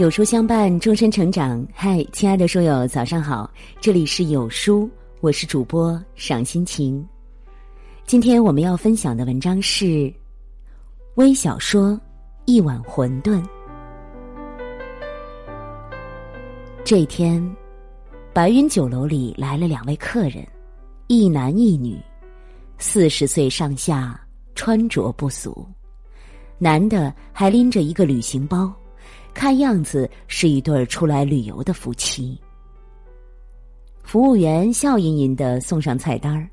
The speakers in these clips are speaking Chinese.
有书相伴，终身成长。嗨，亲爱的书友，早上好！这里是有书，我是主播赏心情。今天我们要分享的文章是微小说《一碗馄饨》。这一天，白云酒楼里来了两位客人，一男一女，四十岁上下，穿着不俗。男的还拎着一个旅行包。看样子是一对出来旅游的夫妻。服务员笑吟吟的送上菜单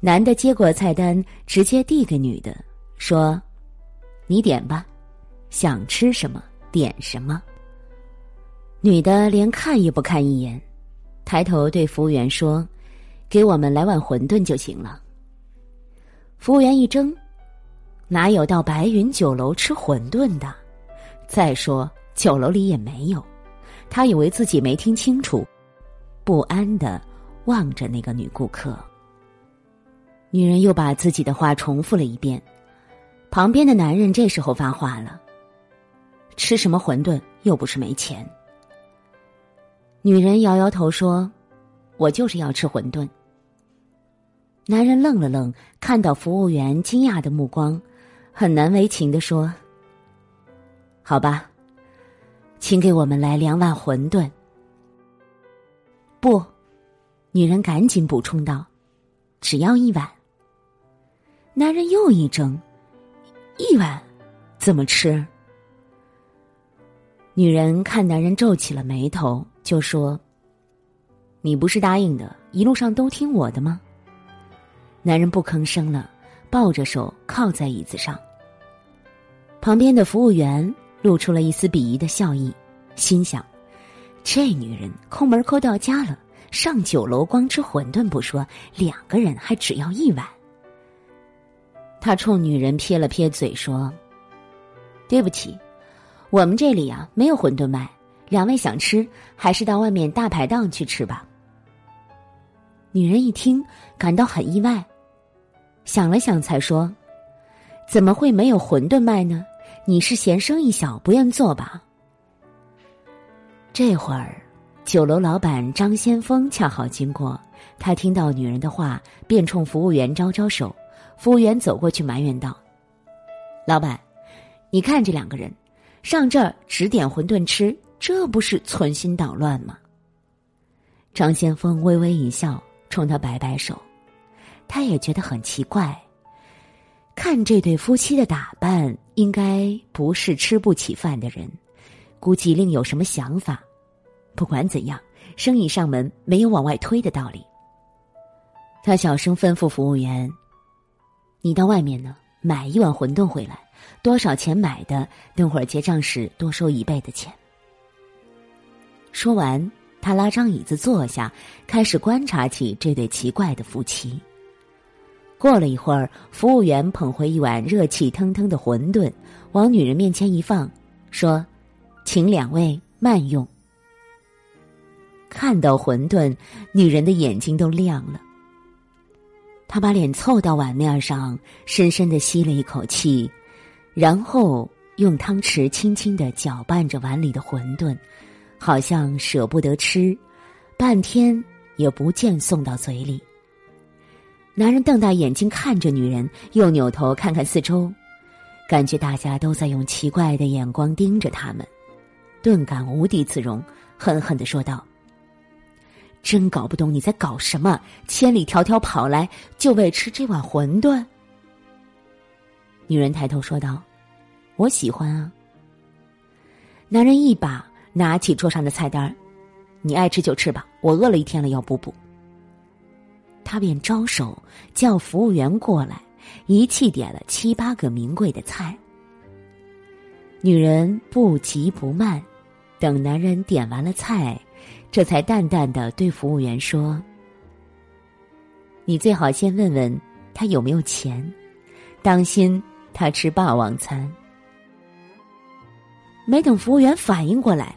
男的接过菜单，直接递给女的，说：“你点吧，想吃什么点什么。”女的连看也不看一眼，抬头对服务员说：“给我们来碗馄饨就行了。”服务员一怔：“哪有到白云酒楼吃馄饨的？再说。”酒楼里也没有，他以为自己没听清楚，不安的望着那个女顾客。女人又把自己的话重复了一遍。旁边的男人这时候发话了：“吃什么馄饨？又不是没钱。”女人摇摇头说：“我就是要吃馄饨。”男人愣了愣，看到服务员惊讶的目光，很难为情的说：“好吧。”请给我们来两碗馄饨。不，女人赶紧补充道：“只要一碗。”男人又一怔：“一碗怎么吃？”女人看男人皱起了眉头，就说：“你不是答应的，一路上都听我的吗？”男人不吭声了，抱着手靠在椅子上。旁边的服务员。露出了一丝鄙夷的笑意，心想：这女人抠门抠到家了，上酒楼光吃馄饨不说，两个人还只要一碗。他冲女人撇了撇嘴说：“对不起，我们这里啊没有馄饨卖，两位想吃还是到外面大排档去吃吧。”女人一听，感到很意外，想了想才说：“怎么会没有馄饨卖呢？”你是嫌生意小不愿做吧？这会儿，酒楼老板张先锋恰好经过，他听到女人的话，便冲服务员招招手。服务员走过去埋怨道：“老板，你看这两个人，上这儿只点馄饨吃，这不是存心捣乱吗？”张先锋微微一笑，冲他摆摆手，他也觉得很奇怪。看这对夫妻的打扮，应该不是吃不起饭的人，估计另有什么想法。不管怎样，生意上门没有往外推的道理。他小声吩咐服务员：“你到外面呢，买一碗馄饨回来，多少钱买的？等会儿结账时多收一倍的钱。”说完，他拉张椅子坐下，开始观察起这对奇怪的夫妻。过了一会儿，服务员捧回一碗热气腾腾的馄饨，往女人面前一放，说：“请两位慢用。”看到馄饨，女人的眼睛都亮了。她把脸凑到碗面上，深深的吸了一口气，然后用汤匙轻轻的搅拌着碗里的馄饨，好像舍不得吃，半天也不见送到嘴里。男人瞪大眼睛看着女人，又扭头看看四周，感觉大家都在用奇怪的眼光盯着他们，顿感无地自容，狠狠的说道：“真搞不懂你在搞什么，千里迢迢跑来就为吃这碗馄饨。”女人抬头说道：“我喜欢啊。”男人一把拿起桌上的菜单你爱吃就吃吧，我饿了一天了，要补补。”他便招手叫服务员过来，一气点了七八个名贵的菜。女人不急不慢，等男人点完了菜，这才淡淡的对服务员说：“你最好先问问他有没有钱，当心他吃霸王餐。”没等服务员反应过来，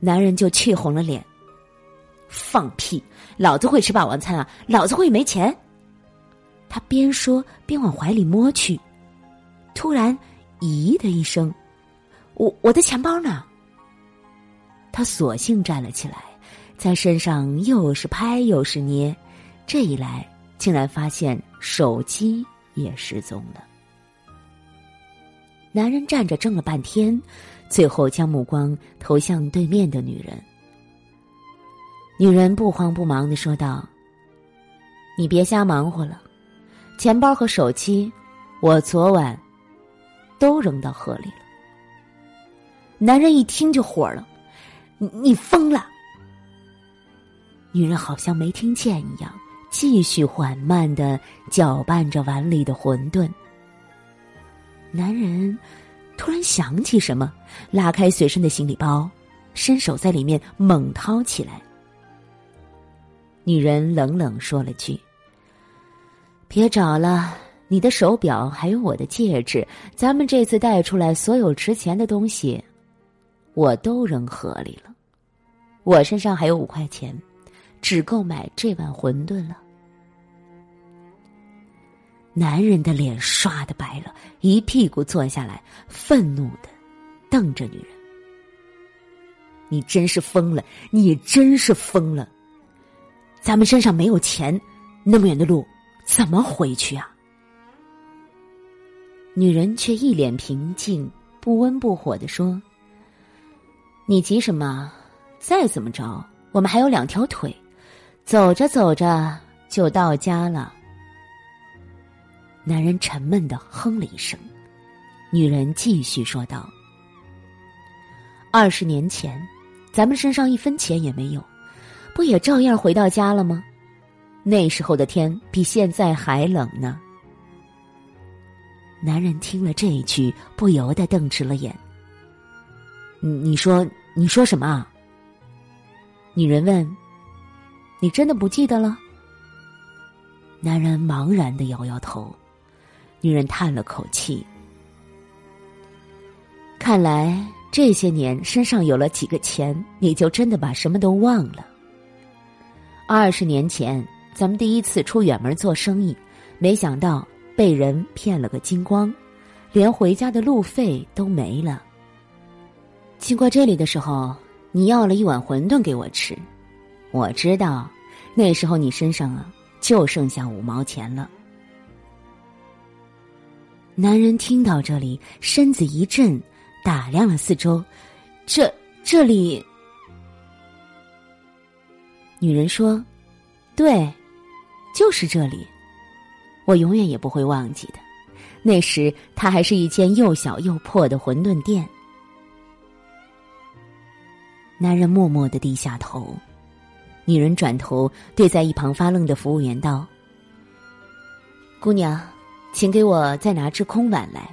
男人就气红了脸。放屁！老子会吃霸王餐啊！老子会没钱。他边说边往怀里摸去，突然，咦的一声，我我的钱包呢？他索性站了起来，在身上又是拍又是捏，这一来竟然发现手机也失踪了。男人站着怔了半天，最后将目光投向对面的女人。女人不慌不忙的说道：“你别瞎忙活了，钱包和手机，我昨晚都扔到河里了。”男人一听就火了：“你你疯了！”女人好像没听见一样，继续缓慢的搅拌着碗里的馄饨。男人突然想起什么，拉开随身的行李包，伸手在里面猛掏起来。女人冷冷说了句：“别找了，你的手表还有我的戒指，咱们这次带出来所有值钱的东西，我都扔河里了。我身上还有五块钱，只够买这碗馄饨了。”男人的脸唰的白了，一屁股坐下来，愤怒的瞪着女人：“你真是疯了！你真是疯了！咱们身上没有钱，那么远的路怎么回去啊？”女人却一脸平静，不温不火的说：“你急什么？再怎么着，我们还有两条腿，走着走着就到家了。”男人沉闷的哼了一声，女人继续说道：“二十年前，咱们身上一分钱也没有，不也照样回到家了吗？那时候的天比现在还冷呢。”男人听了这一句，不由得瞪直了眼。“你你说，你说什么？”女人问。“你真的不记得了？”男人茫然的摇摇头。女人叹了口气，看来这些年身上有了几个钱，你就真的把什么都忘了。二十年前，咱们第一次出远门做生意，没想到被人骗了个精光，连回家的路费都没了。经过这里的时候，你要了一碗馄饨给我吃，我知道那时候你身上啊就剩下五毛钱了。男人听到这里，身子一震，打量了四周。这这里，女人说：“对，就是这里，我永远也不会忘记的。那时，它还是一间又小又破的馄饨店。”男人默默的低下头，女人转头对在一旁发愣的服务员道：“姑娘。”请给我再拿只空碗来。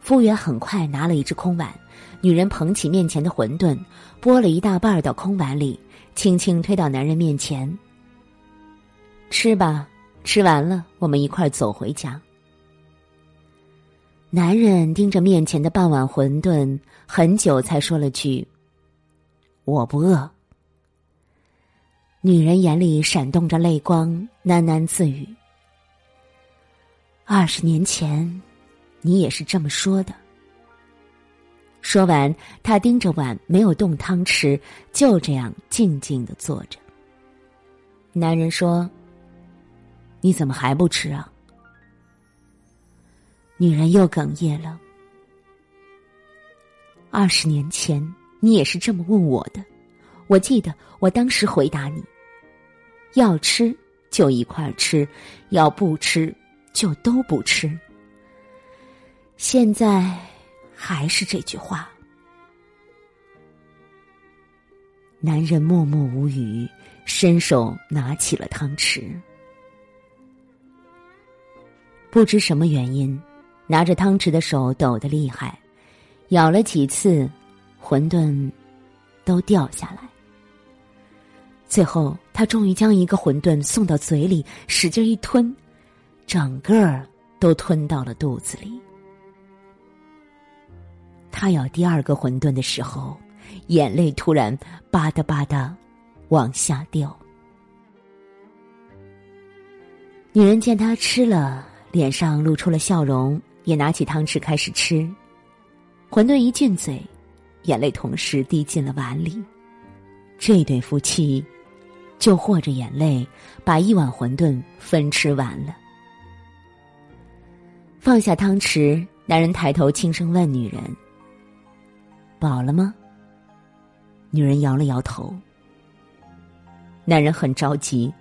服务员很快拿了一只空碗，女人捧起面前的馄饨，拨了一大半到空碗里，轻轻推到男人面前。吃吧，吃完了我们一块走回家。男人盯着面前的半碗馄饨，很久才说了句：“我不饿。”女人眼里闪动着泪光，喃喃自语。二十年前，你也是这么说的。说完，他盯着碗，没有动汤匙，就这样静静的坐着。男人说：“你怎么还不吃啊？”女人又哽咽了。二十年前，你也是这么问我的。我记得我当时回答你：要吃就一块吃，要不吃。就都不吃。现在还是这句话。男人默默无语，伸手拿起了汤匙。不知什么原因，拿着汤匙的手抖得厉害，咬了几次，馄饨都掉下来。最后，他终于将一个馄饨送到嘴里，使劲一吞。整个儿都吞到了肚子里。他咬第二个馄饨的时候，眼泪突然吧嗒吧嗒往下掉。女人见他吃了，脸上露出了笑容，也拿起汤匙开始吃。馄饨一进嘴，眼泪同时滴进了碗里。这对夫妻就和着眼泪，把一碗馄饨分吃完了。放下汤匙，男人抬头轻声问女人：“饱了吗？”女人摇了摇头。男人很着急，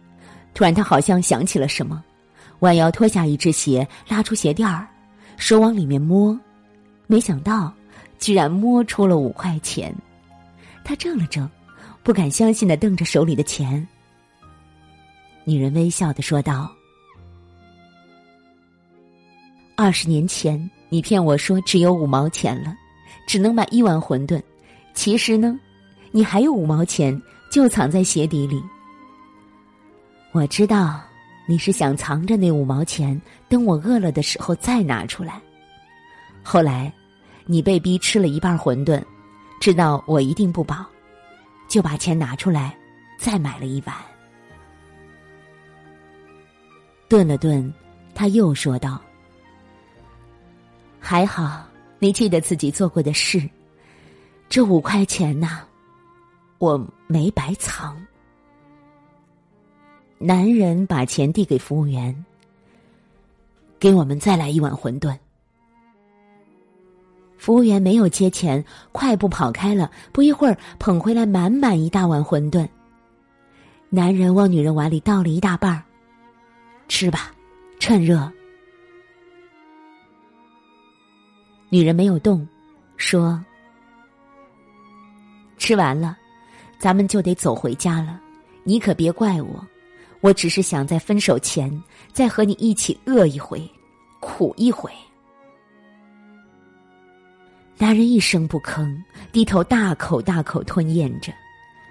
突然他好像想起了什么，弯腰脱下一只鞋，拉出鞋垫儿，手往里面摸，没想到居然摸出了五块钱。他怔了怔，不敢相信的瞪着手里的钱。女人微笑的说道。二十年前，你骗我说只有五毛钱了，只能买一碗馄饨。其实呢，你还有五毛钱，就藏在鞋底里。我知道你是想藏着那五毛钱，等我饿了的时候再拿出来。后来，你被逼吃了一半馄饨，知道我一定不饱，就把钱拿出来，再买了一碗。顿了顿，他又说道。还好，你记得自己做过的事。这五块钱呐，我没白藏。男人把钱递给服务员，给我们再来一碗馄饨。服务员没有接钱，快步跑开了。不一会儿，捧回来满满一大碗馄饨。男人往女人碗里倒了一大半儿，吃吧，趁热。女人没有动，说：“吃完了，咱们就得走回家了。你可别怪我，我只是想在分手前再和你一起饿一回，苦一回。”男人一声不吭，低头大口大口吞咽着，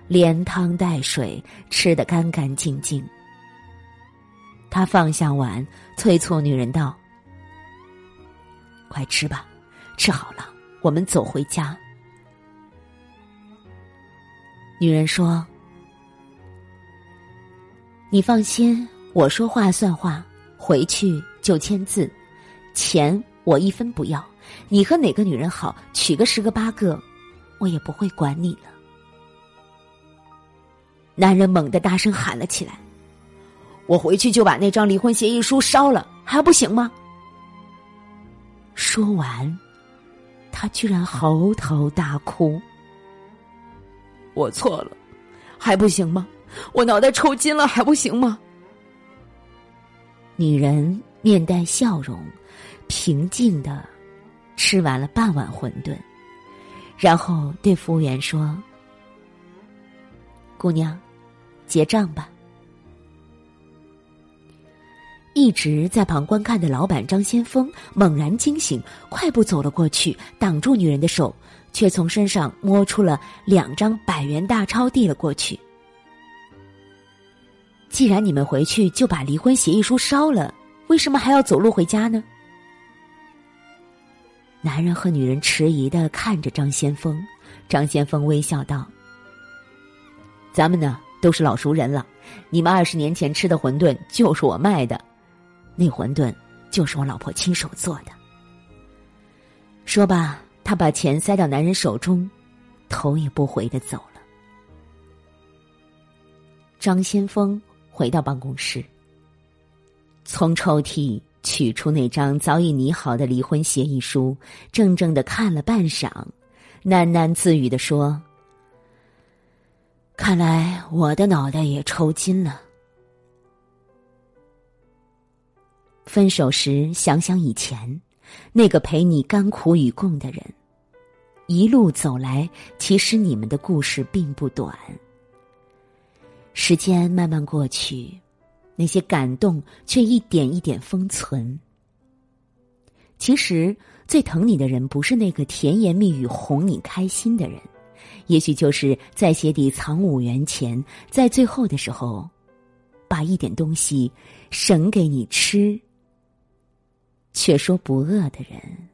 连汤带水吃得干干净净。他放下碗，催促女人道：“快吃吧。”吃好了，我们走回家。女人说：“你放心，我说话算话，回去就签字，钱我一分不要。你和哪个女人好，娶个十个八个，我也不会管你了。”男人猛地大声喊了起来：“我回去就把那张离婚协议书烧了，还不行吗？”说完。他居然嚎啕大哭，我错了，还不行吗？我脑袋抽筋了，还不行吗？女人面带笑容，平静的吃完了半碗馄饨，然后对服务员说：“姑娘，结账吧。”一直在旁观看的老板张先锋猛然惊醒，快步走了过去，挡住女人的手，却从身上摸出了两张百元大钞递了过去。既然你们回去就把离婚协议书烧了，为什么还要走路回家呢？男人和女人迟疑的看着张先锋，张先锋微笑道：“咱们呢都是老熟人了，你们二十年前吃的馄饨就是我卖的。”那馄饨就是我老婆亲手做的。说罢，他把钱塞到男人手中，头也不回的走了。张先锋回到办公室，从抽屉取出那张早已拟好的离婚协议书，怔怔的看了半晌，喃喃自语的说：“看来我的脑袋也抽筋了。”分手时，想想以前那个陪你甘苦与共的人，一路走来，其实你们的故事并不短。时间慢慢过去，那些感动却一点一点封存。其实最疼你的人，不是那个甜言蜜语哄你开心的人，也许就是在鞋底藏五元钱，在最后的时候，把一点东西省给你吃。却说不饿的人。